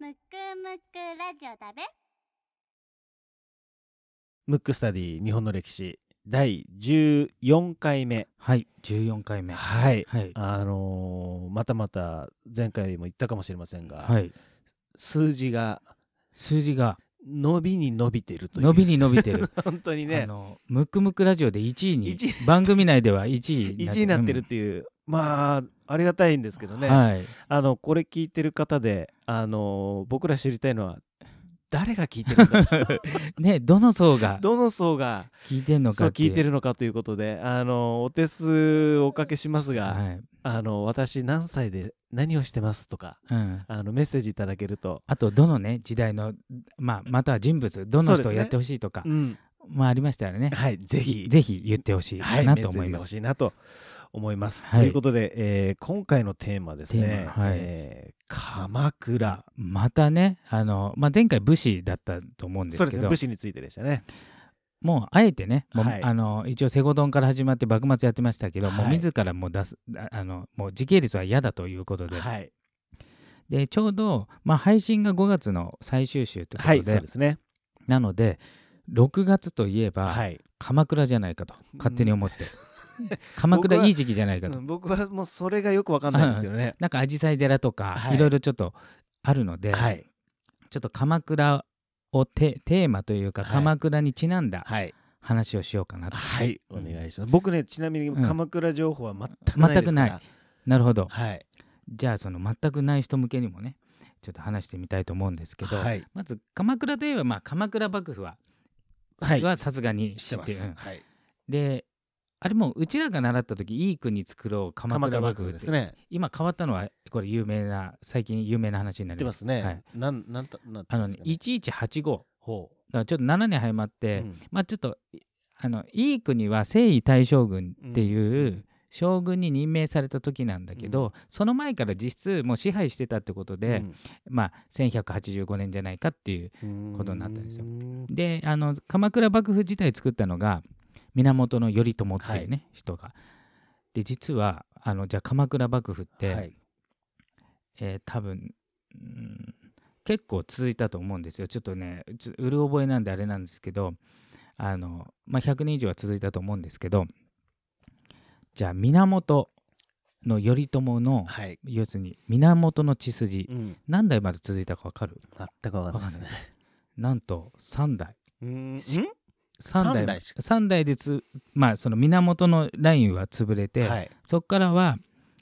むくむくラジオだべ。ムックスタディ日本の歴史。第14回目。はい、14回目。はい。はい。あのーまたまた前回も言ったかもしれませんが、はい。数字が数字が伸びに伸びてるという。伸びに伸びてる。本当にあねの、ムクムクラジオで1位に一、番組内では1位1位になってるっていう、まあありがたいんですけどね、はい。あのこれ聞いてる方で、あのー僕ら知りたいのは誰が聞いてるのかと ね、どの層が どの層が聞いてんのか。聞いてるのかということで、あのお手数おかけしますが、はい。あの私何歳で何をしてますとかうん。あのメッセージいただけると、あと、どのね、時代の、まあ、または人物、どの人をやってほしいとか、うん、まあ、ありましたらね、はいぜひぜひ言ってほしいはい、なメッセージが欲と思います。しいなと思います。はい。ということで、えー今回のテーマですテねはい。えー鎌倉。またね、あの、まあ、前回武士だったと思うんですけど。武、士についてでしたね。もうあえてね、もうはい。あの一応、セゴドンから始まって幕末やってましたけど、もうはい自らもう出すああのもう時系列は嫌だということで、はい、でちょうど、まあ、配信が5月の最終週ということはい、で、そうですね。なので、6月といえば、はい。鎌倉じゃないかと、勝手に思って、はい倉い時期じゃないかと、うん僕はもうそれがよくわかんないんですけどね。なんか紫陽花寺とか、はい。いろいろちょっとあるので、はい、ちょっと鎌倉をテテーマというか、はい。鎌倉にちなんだはい、話をしようかなと。はい、おうん。願いします。僕ね、ちなみにうん。鎌倉情報は全くない。全くない。なるほど。はい、じゃあその全くない人向けにもねちょっと話してみたいと思うんですけど、はい、まず鎌倉といえばまあ鎌倉幕府ははい、はさすがに知ってます。うん。はい、であれもうちらが習った時いい国作ろう鎌鎌倉倉幕府ですね。今変わったのはこれ有名な最近有名な話になります。すね。はい、なん、なんた、なんてあのね言うんですかね。1185だほからちょっと7年早まっう。て、うん。まあちょっとあのいい国は征夷大将軍っていう、将軍に任命された時なんだけど、その前から実質もう支配してたってことで、まあ1185年じゃないかっていううんことになったんですよ。うん。であの鎌倉幕府自体作ったのが源頼朝っていうね、人が。で実はあのじゃあ鎌倉幕府って、はい、えー多分、うん結構続いたと思うんですよ。ちょっとねうる覚えなんであれなんですけどあの、まあ、100年以上は続いたと思うんですけどじゃあ源の頼朝のはい、要するに源の血筋うん、何代まで続いたか分かる？全くわかんないですね。なんと3代。うん。しん？3代三代でつまあその源のラインは潰れて、はい、そこからは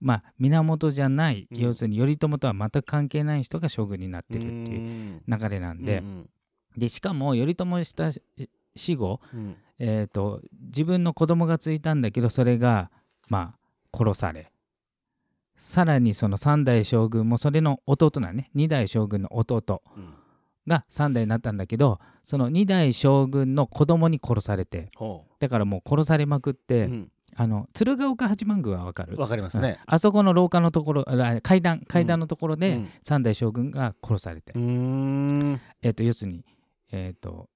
まあ源じゃない、うん。要するに頼朝とは全く関係ない人が将軍になってるっていううん。流れなんで,、うんでしかも頼朝したし死後、うん。えー、と自分の子供がついたんだけどそれがまあ殺されさらにその3代将軍もそれの弟なんね。2代将軍の弟。うんが3代になったんだけどその2代将軍の子供に殺されてほだからもう殺されまくっうて、うん。あの鶴岡八幡宮はわかる？わかりますね。あそこの廊下のところあ階段階段のところでうん。三代将軍が殺されて、うーん。えっと要するに、えっと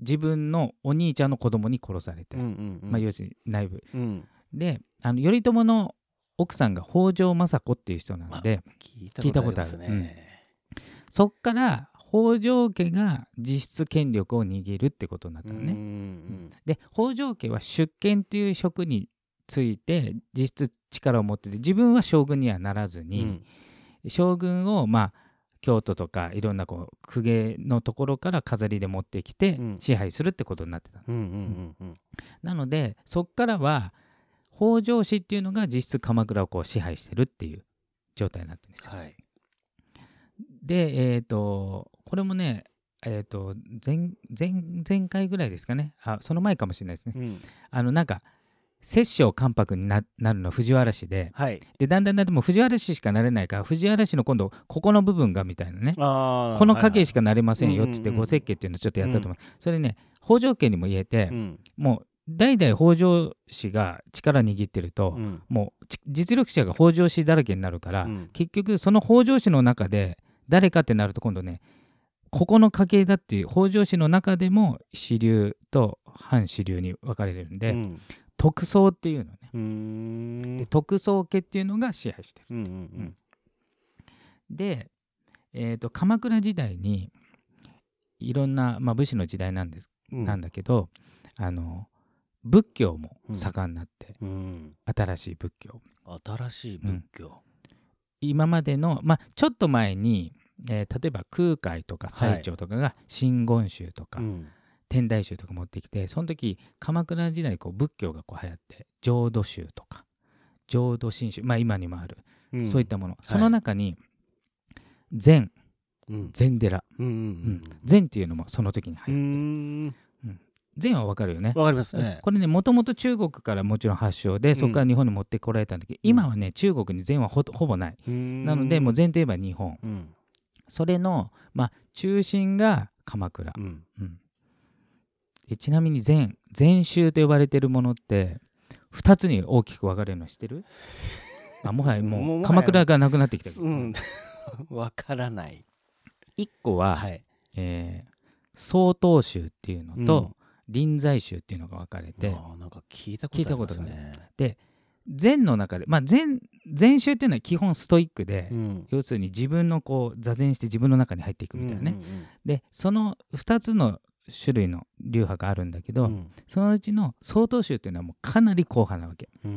自分のお兄ちゃんの子供に殺されて、うんうんうん。まあ、要するに内部。うん。であの頼朝の奥さんが北条政子っていう人なので聞いたことあります聞いたことある。ね。そっから北条家が実質権力を握るってことになったのね。うんうんで北条家は出権という職について実質力を持ってて自分は将軍にはならずに、うん。将軍をまあ京都とかいろんなこう公家のところから飾りで持ってきてうん。支配するってことになってた、なのでそっからは北条氏っていうのが実質鎌倉をこう支配してるっていう状態になってるんですよ。はい。でえっ、とこれもねえっ、と前前前回ぐらいですかね。あその前かもしれないですね。うん。あのなんか摂政関白にななるの藤原氏ではい。でだんだんだんだんもう藤原氏しかなれないから藤原氏の今度ここの部分がみたいなね。この家系しかかなれませんよっつってうんうんうんご設計っていうのをちょっとやったと思う、それね北条家にも言えて、うん。もう代々北条氏が力握ってると、うん。もうち実力者が北条氏だらけになるから、うん。結局その北条氏の中で誰かってなると今度ねここの家系だっていう北条氏の中でも支流と反支流に分かれるんで、うん。徳宗っていうのね。で徳宗家っていうのが支配してる。うんうんで、えー、と鎌倉時代にいろんな、まあ、武士の時代なんです、うん。なんだけどあの仏教も盛んになって、うん。新しい仏教。新しい仏教。今までの、まあ、ちょっと前に、えー例えば空海とか最澄とかが真言宗とか、うん天台宗とか持ってきてその時鎌倉時代こう仏教がこう流行って浄土宗とか浄土真宗まあ今にもある、うん。そういったもの。その中に禅。うん。禅寺、うんううんん。禅っていうのもその時にう流行るん。禅はわかるよね。わかりますね。これねもともと中国からもちろん発祥でそこから日本に持ってこられたんだけど、今はね中国に禅はほほぼない。ななのでもう禅といえば日本。うんそれの、まあ、中心が鎌倉、うん。うん。でちなみに禅禅宗と呼ばれてるものって2つに大きく分かれるの知ってる？あもはやもう 鎌倉がなくなってきた。けど、うん。わからない。1個は、はい。えー曹洞宗っていうのうん。と、臨済宗っていうのが分かれて、聞いたことあります聞いたね禅の中で、まあ、禅禅宗っていうのは基本ストイックで、うん。要するに自分のこう座禅して自分の中に入っていくみたいなね、うんうんでその2つの種類の流派があるんだけど、うん。そのうちの曹洞宗っていうのはもうかなり硬派なわけ、硬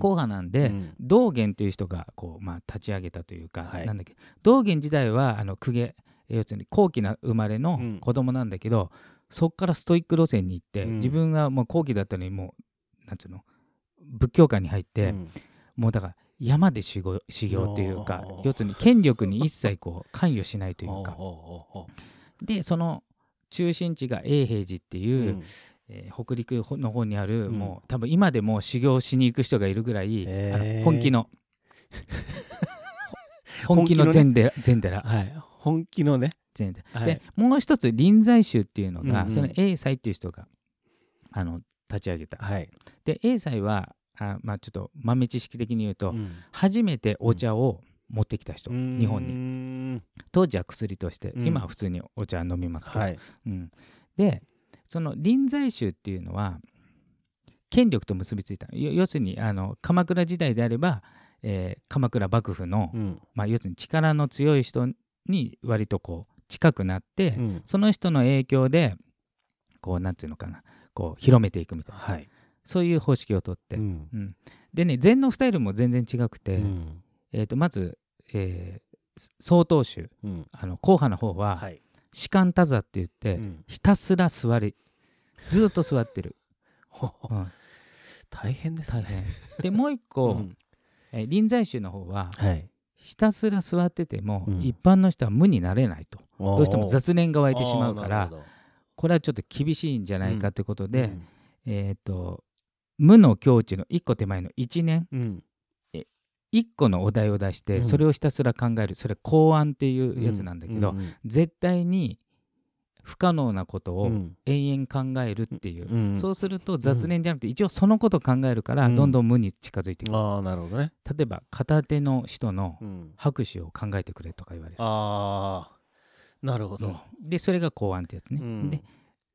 派なんで、うん。道元という人がこう、まあ、立ち上げたというか、はい。なんだっけ。道元時代はあの公家要するに後期な生まれのうん。子供なんだけど、そこからストイック路線に行って、うん。自分がもう後期だったのにもうなんつうの仏教界に入って、うん。もうだから山で修行修行というか要するに権力に一切こう関与しないというか。でその中心地が永平寺ってういう、うん。えー北陸の方にある、うん。もう多分今でも修行しに行く人がいるぐらい、あの 本気の本気の禅寺禅寺。はい。本気のね。禅寺、はい。でもう一つ臨済宗っていうのが、うんうん。その栄西っていう人があの立ち上げた。はい。で栄西はあ、まあ、ちょっと豆知識的に言うと、うん。初めてお茶を持ってきた人、日本に。に当時は薬として、うん。今は普通にお茶飲みますけど、はい。うん、でその臨済宗っていうのは権力と結びついたよ要するにあの鎌倉時代であれば、えー鎌倉幕府の、うん。まあ、要するに力の強い人に割とこう近くなって、うん。その人の影響でこうなんていうのかなこう広めていくみたいな、はい。そういう方式をとって、うん。うん。でね禅のスタイルも全然違くて、うん。えー、とまず、えー、曹洞宗うん。あの後派の方は、はい。士官多座って言って、うん。ひたすら座りずっと座ってる、うん、大変ですね。大変。でもう一個、うん。えー臨済宗の方ははい。ひたすら座ってても、うん。一般の人は無になれないと。どどうしても雑念が湧いてしまうからあーなるほどこれはちょっと厳しいんじゃないかということで、うん。えっ、と無の境地の一個手前の一年。うん。一個のお題を出して、うん。それをひたすら考える。それ公案っていうやつなんだけど、絶対に不可能なことをうん。延々考えるっていう、うんそうすると雑念じゃなくて一応そのことを考えるからうん。どんどん無に近づいていく、ああなるほどね。例えば片手の人のうん。拍手を考えてくれとか言われる、ああなるほど。うん。でそれが公安ってやつね、うん。で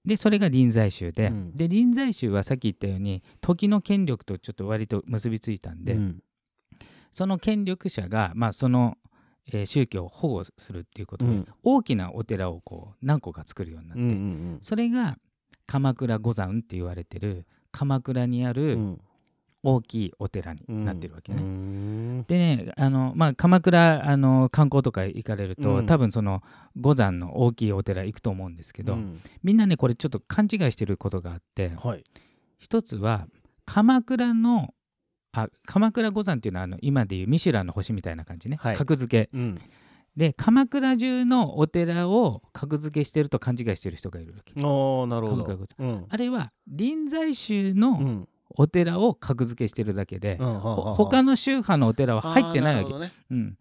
でそれが臨済宗で、うん。で臨済宗はさっき言ったように時の権力とちょっと割と結びついたんで、うん。その権力者が、まあ、その、えー宗教を保護するっていうことで、うん。大きなお寺をこう何個か作るようになって、うんうんそれが鎌倉五山って言われてる鎌倉にあるうん大きいお寺になってるわけね。ね。でねあの、まあ、鎌倉あの観光とか行かれると、うん多分その五山の大きいお寺行くと思うんですけど、うんみんなねこれちょっと勘違いしてることがあってはい。一つは鎌倉のあ鎌倉五山っていうのはあの今でいうミシュランの星みたいな感じね、はい格付けうん。で鎌倉中のお寺を格付けしてると勘違いしてる人がいるわけおーなるほど。あれは臨済宗うのん。お寺を格付けしてるだけで、うんほ他の宗派のお寺は入ってないわけ。ね。うん、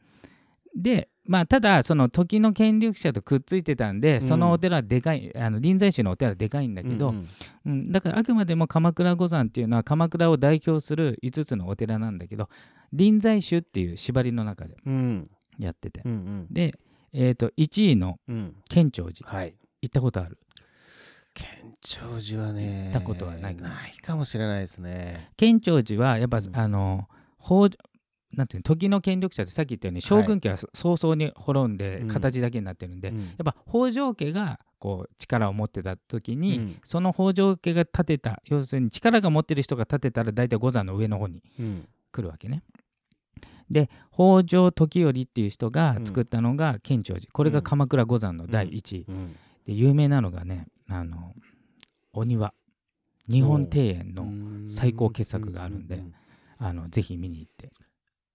でまあただその時の権力者とくっついてたんで、ん。そのお寺はでかいあの臨済宗のお寺はでかいんだけど、うんうん。だからあくまでも鎌倉五山っていうのは鎌倉を代表する5つのお寺なんだけど臨済宗っていう縛りの中でうん。やってて、うんうん。で、えー、と1位のうん。建長寺はい。行ったことある県庁寺はね。行ったことはないかなないかもしれないですね。建長寺はやっぱ、うんあの法なんていうの時の権力者ってさっき言ったように将軍家は早々に滅んでうん形だけになってるんで、うんやっぱ北条家がこう力を持ってた時に、うんその北条家が建てた要するに力が持ってる人が建てたら大体五山の上の方にうん。来るわけね。で北条時頼っていう人が作ったのが建長寺これが鎌倉五山の第一位、うん。で有名なのがねあのお庭。日本庭園のうん最高傑作があるんであのぜひ見に行って。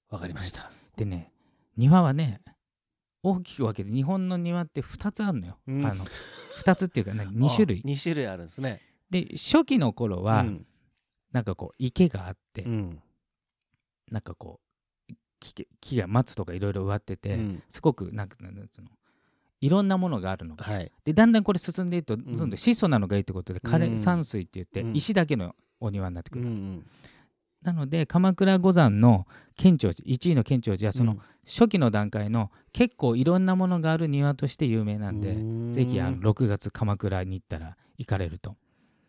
わかりました。でね庭はね大きく分けて日本の庭って2つあるのよ、うん。あの2つっていうかね2種類。あ二種類あるんですね。で初期の頃は、うん。なんかこう池があって、うん。なんかこう木木が松とかいろいろ植わってて、うん。すごくなんかなんつうのいろんなものがあるのはい。でだんだんこれ進んでいくと、ん。どんどん質素なのがいいってことでうん。枯山水って言って、うん。石だけのお庭になってくる、うんうん。なので鎌倉五山の建長寺1位の建長寺はその初期の段階の結構いろんなものがある庭として有名なんで、うん。ぜひあの6月鎌倉に行ったら行かれると。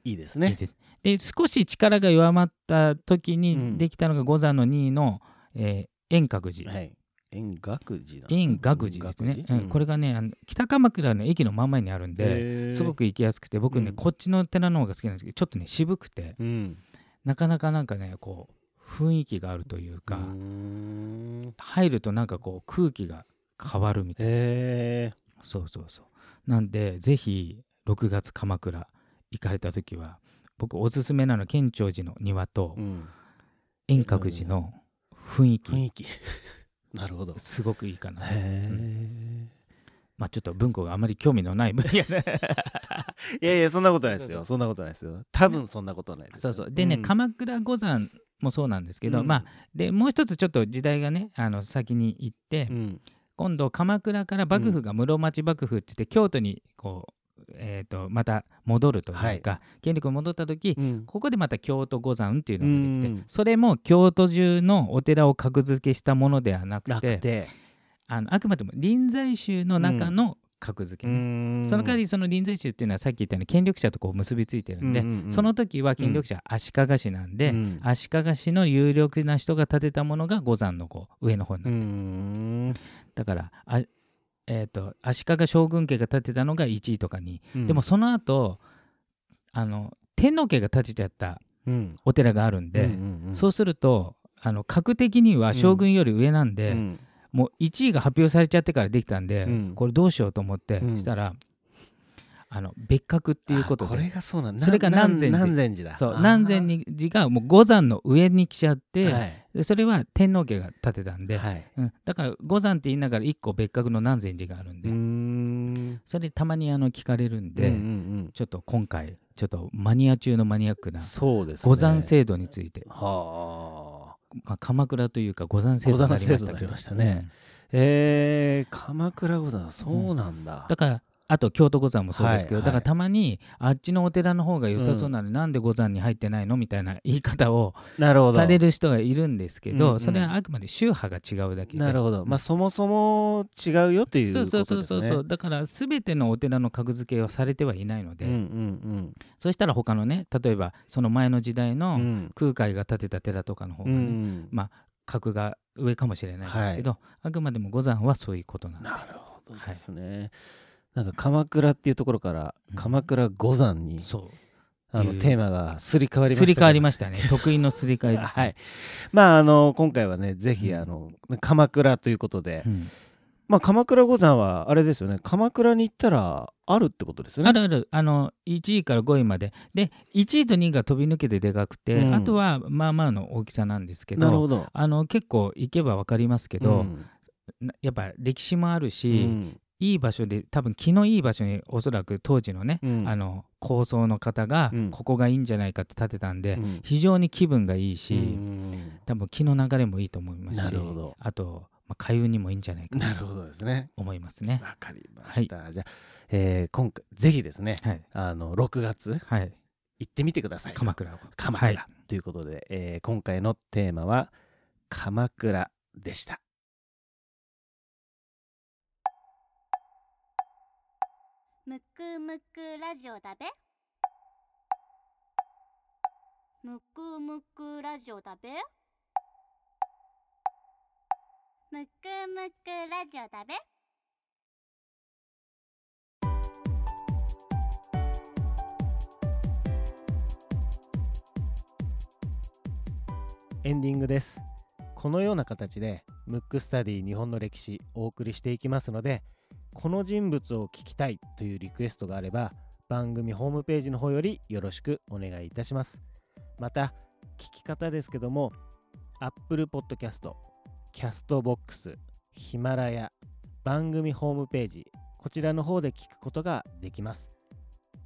いいですね。でで少し力が弱まった時うん。にできたのが五山の2位の、えー円覚寺、はい。円覚寺円覚寺ですね、うん。これががねあの北鎌倉の駅の真ん前にあるんですごく行きやすくて僕ね、うん。こっちの寺の方が好きなんですけどちょっとね渋くてうん。なかなかなんかねこう雰囲気があるというか、入るとなんかこう空気が変わるみたいな。そうそうそう。なんでぜひ6月鎌倉行かれた時は僕おすすめなのは建長寺の庭とうん。円覚寺の雰囲気。雰囲気。なるほど。すごくいいかな、へえ。まあちょっと文庫があまり興味のない分野で いやいや、そんなことないですよ。そんなことないですよ。多分そんなことないです。そうそうでね、ん鎌倉五山もそうなんですけど、うんまあでもう一つちょっと時代がねあの先に行って、うん。今度鎌倉から幕府が室町幕府って言って京都にこう、えー、とまた戻るというか、権力が戻った時、うん。ここでまた京都五山っていうのができて、うん。それも京都中のお寺を格付けしたものではなくなて。あのあくまでも臨済宗の中の格付けね、その代わりその臨済宗っていうのはさっき言ったように権力者とこう結びついてるんで、うんうんうん。その時は権力者足利氏なんで、うん。足利氏の有力な人が建てたものが五山のこう上の方になうってる、ん。だからあ、えー、と足利将軍家が建てたのが1位とかに、うん。でも、その後あの天皇家が建てちゃったうん。お寺があるんで、うんうんうん。そうするとあの格的には将軍より上なんで、うん。もう1位が発表されちゃってからできたんで、うん。これどうしようと思って、うん。したらあの別格っていうことあこれでがそうなんだ。それが南禅寺南禅寺だ。そう南禅寺がもう五山の上に来ちゃって、はい。でそれは天皇家が建てたんで、はい。うん、だから五山って言いながら1個別格の南禅寺があるんで。それたまにあの聞かれるんで、うんうんちょっと今回ちょっとマニア中のマニアックうんな。五山制度について、はあ。まあ、鎌倉というか五山制度になりましたけど五山制度になりましたねえー、鎌倉御山そうなんだ。だからあと京都五山もそうですけど、はいはいだからたまにあっちのお寺の方が良さそうなのに、なんで五山に入ってないのみたいな言い方をなるほど。される人がいるんですけど、うんうんそれはあくまで宗派が違うだけでなるほど。まあそもそも違うよっていうそうことですね。そうそうそうそうだから全てのお寺の格付けはされてはいないので、うんうんそしたら他のね例えばその前の時代うん。うのん空海が建てた寺とかの方うがね、んまあ格が上かもしれないですけど、あくまでも五山はそういうことなんでなるほどですね。なんか鎌倉っていうところからうん。鎌倉五山にそう。あのテーマがすり替わりましたすり替わりまましたね。得意のすり替えです、ね、はい。まああの今回はねぜひうん。あの、鎌倉ということで、うん。まあ鎌倉五山はあれですよね。鎌倉に行ったらあるってことですよね。あるある。あの1位から5位まで。で1位と2位が飛び抜けてでかくて、うん。あとはまあまあの大きさなんですけどなるほど。あの結構行けば分かりますけど、うん。なやっぱ歴史もあるうし、んいい場所で多分気のいい場所におそらく当時のね、うん。あの構想の方がうん。ここがいいんじゃないかって建てたんで、うん。非常に気分がいいし、うん。多分気の流れもいいと思いますしなるほど。あと、まあ、開運にもいいんじゃないかなとなるほどですね。思いますね。わかりました、じゃあ、えー今回ぜひですねはい、あの6月はい、行ってみてください。鎌倉を。鎌倉、はい。ということで、えー今回のテーマは鎌倉でしたむくむくラジオだべ。むくむくラジオだべ。むくむくラジオだべ。エンディングです。このような形でムックスタディ日本の歴史お送りしていきますのでこの人物を聞きたいというリクエストがあれば番組ホームページの方よりよろしくお願いいたします。また聞き方ですけども Apple Podcast、Castbox、ヒマラヤ、番組ホームページこちらの方で聞くことができます。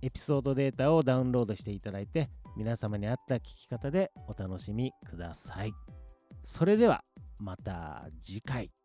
エピソードデータをダウンロードしていただいて皆様に合った聞き方でお楽しみください。それではまた次回。